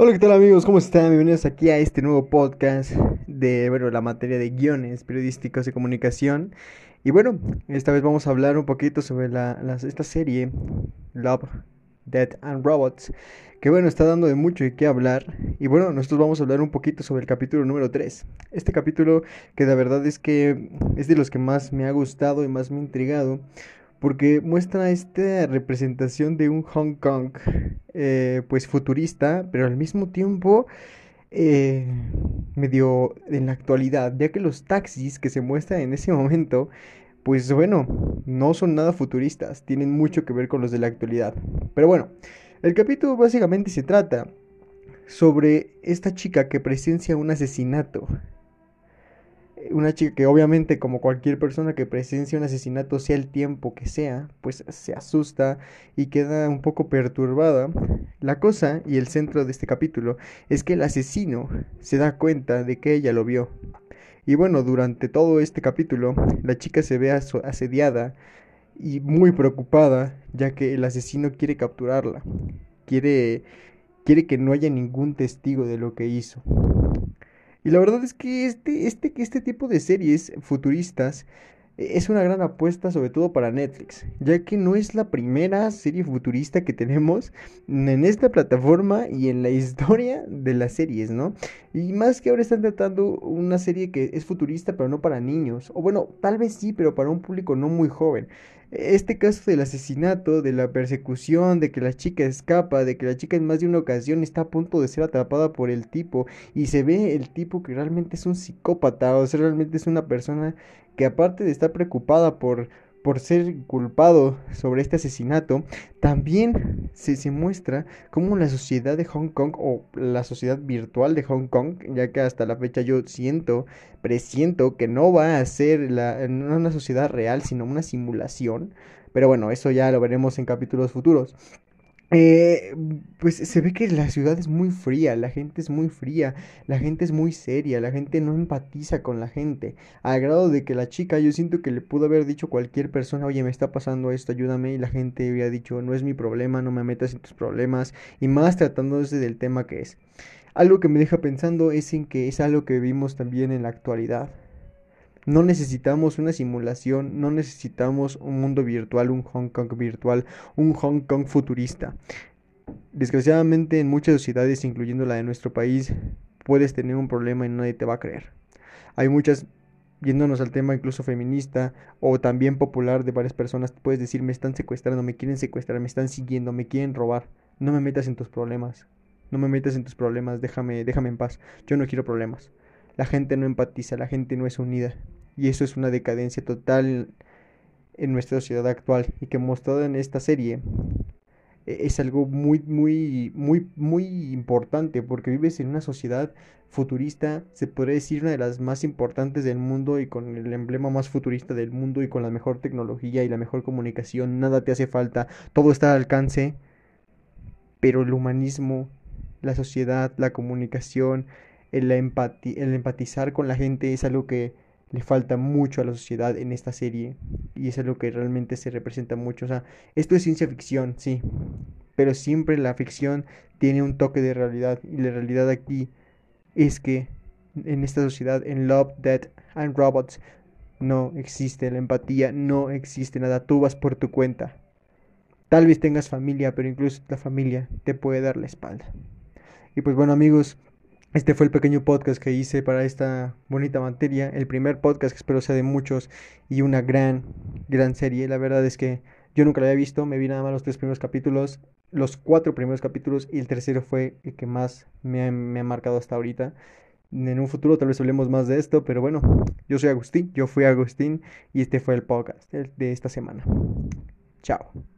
Hola, ¿qué tal amigos? ¿Cómo están? Bienvenidos aquí a este nuevo podcast de, bueno, la materia de guiones periodísticos de comunicación. Y bueno, esta vez vamos a hablar un poquito sobre la, esta serie, Love, Dead and Robots, que bueno, está dando de mucho de qué hablar. Y bueno, nosotros vamos a hablar un poquito sobre el capítulo número 3. Este capítulo que la verdad es que es de los que más me ha gustado y más me ha intrigado porque muestra esta representación de un Hong Kong eh, pues futurista, pero al mismo tiempo eh, medio en la actualidad, ya que los taxis que se muestran en ese momento, pues bueno, no son nada futuristas, tienen mucho que ver con los de la actualidad. Pero bueno, el capítulo básicamente se trata sobre esta chica que presencia un asesinato una chica que obviamente como cualquier persona que presencia un asesinato, sea el tiempo que sea, pues se asusta y queda un poco perturbada. La cosa y el centro de este capítulo es que el asesino se da cuenta de que ella lo vio. Y bueno, durante todo este capítulo, la chica se ve asediada y muy preocupada, ya que el asesino quiere capturarla. Quiere quiere que no haya ningún testigo de lo que hizo. Y la verdad es que este, este, este tipo de series futuristas es una gran apuesta sobre todo para Netflix, ya que no es la primera serie futurista que tenemos en esta plataforma y en la historia de las series, ¿no? Y más que ahora están tratando una serie que es futurista pero no para niños, o bueno, tal vez sí, pero para un público no muy joven. Este caso del asesinato, de la persecución, de que la chica escapa, de que la chica en más de una ocasión está a punto de ser atrapada por el tipo y se ve el tipo que realmente es un psicópata, o sea, realmente es una persona que aparte de estar preocupada por por ser culpado sobre este asesinato, también se, muestra cómo la sociedad de Hong Kong o la sociedad virtual de Hong Kong, ya que hasta la fecha yo siento, presiento que no va a ser la, una sociedad real, sino una simulación, pero bueno, eso ya lo veremos en capítulos futuros. Eh, pues se ve que la ciudad es muy fría, la gente es muy fría, la gente es muy seria, la gente no empatiza con la gente, al grado de que la chica yo siento que le pudo haber dicho cualquier persona, oye, me está pasando esto, ayúdame, y la gente había dicho, no es mi problema, no me metas en tus problemas, y más tratándose del tema que es. Algo que me deja pensando es en que es algo que vimos también en la actualidad. No necesitamos una simulación, no necesitamos un mundo virtual, un Hong Kong virtual, un Hong Kong futurista. Desgraciadamente en muchas sociedades, incluyendo la de nuestro país, puedes tener un problema y nadie te va a creer. Hay muchas, yéndonos al tema incluso feminista o también popular de varias personas, puedes decir, me están secuestrando, me quieren secuestrar, me están siguiendo, me quieren robar. No me metas en tus problemas. No me metas en tus problemas, déjame, déjame en paz. Yo no quiero problemas. La gente no empatiza, la gente no es unida. Y eso es una decadencia total en nuestra sociedad actual y que mostrado en esta serie e, es algo muy, muy, muy, muy importante porque vives en una sociedad futurista, se podría decir una de las más importantes del mundo y con el emblema más futurista del mundo y con la mejor tecnología y la mejor comunicación, nada te hace falta, todo está al alcance, pero el humanismo, la sociedad, la comunicación, el, el empatizar con la gente es algo que le falta mucho a la sociedad en esta serie y es lo que realmente se representa mucho. O sea, esto es ciencia ficción, sí, pero siempre la ficción tiene un toque de realidad y la realidad aquí es que en esta sociedad, en Love, Death and Robots, no existe la empatía, no existe nada, tú vas por tu cuenta. Tal vez tengas familia, pero incluso la familia te puede dar la espalda. Y pues bueno amigos, este fue el pequeño podcast que hice para esta bonita materia, el primer podcast que espero sea de muchos y una gran, gran serie. La verdad es que yo nunca la había visto, me vi nada más los tres primeros capítulos, los cuatro primeros capítulos y el tercero fue el que más me ha, me ha marcado hasta ahorita. En un futuro tal vez hablemos más de esto, pero bueno, yo soy Agustín, yo fui Agustín y este fue el podcast de esta semana. Chao.